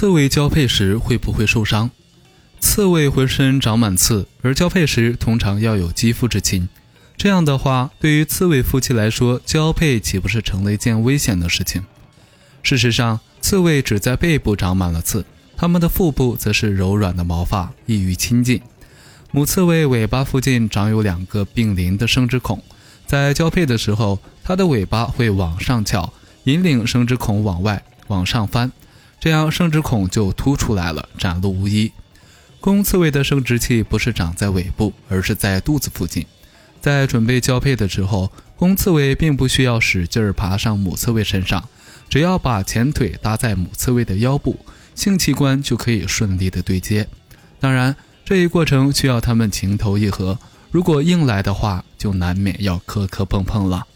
刺猬交配时会不会受伤？刺猬浑身长满刺，而交配时通常要有肌肤之亲。这样的话，对于刺猬夫妻来说，交配岂不是成了一件危险的事情？事实上，刺猬只在背部长满了刺，它们的腹部则是柔软的毛发，易于亲近。母刺猬尾巴附近长有两个并邻的生殖孔，在交配的时候，它的尾巴会往上翘，引领生殖孔往外往上翻，这样生殖孔就凸出来了，展露无遗。公刺猬的生殖器不是长在尾部，而是在肚子附近。在准备交配的时候，公刺猬并不需要使劲爬上母刺猬身上，只要把前腿搭在母刺猬的腰部，性器官就可以顺利的对接。当然，这一过程需要它们情投意合，如果硬来的话，就难免要磕磕碰碰了。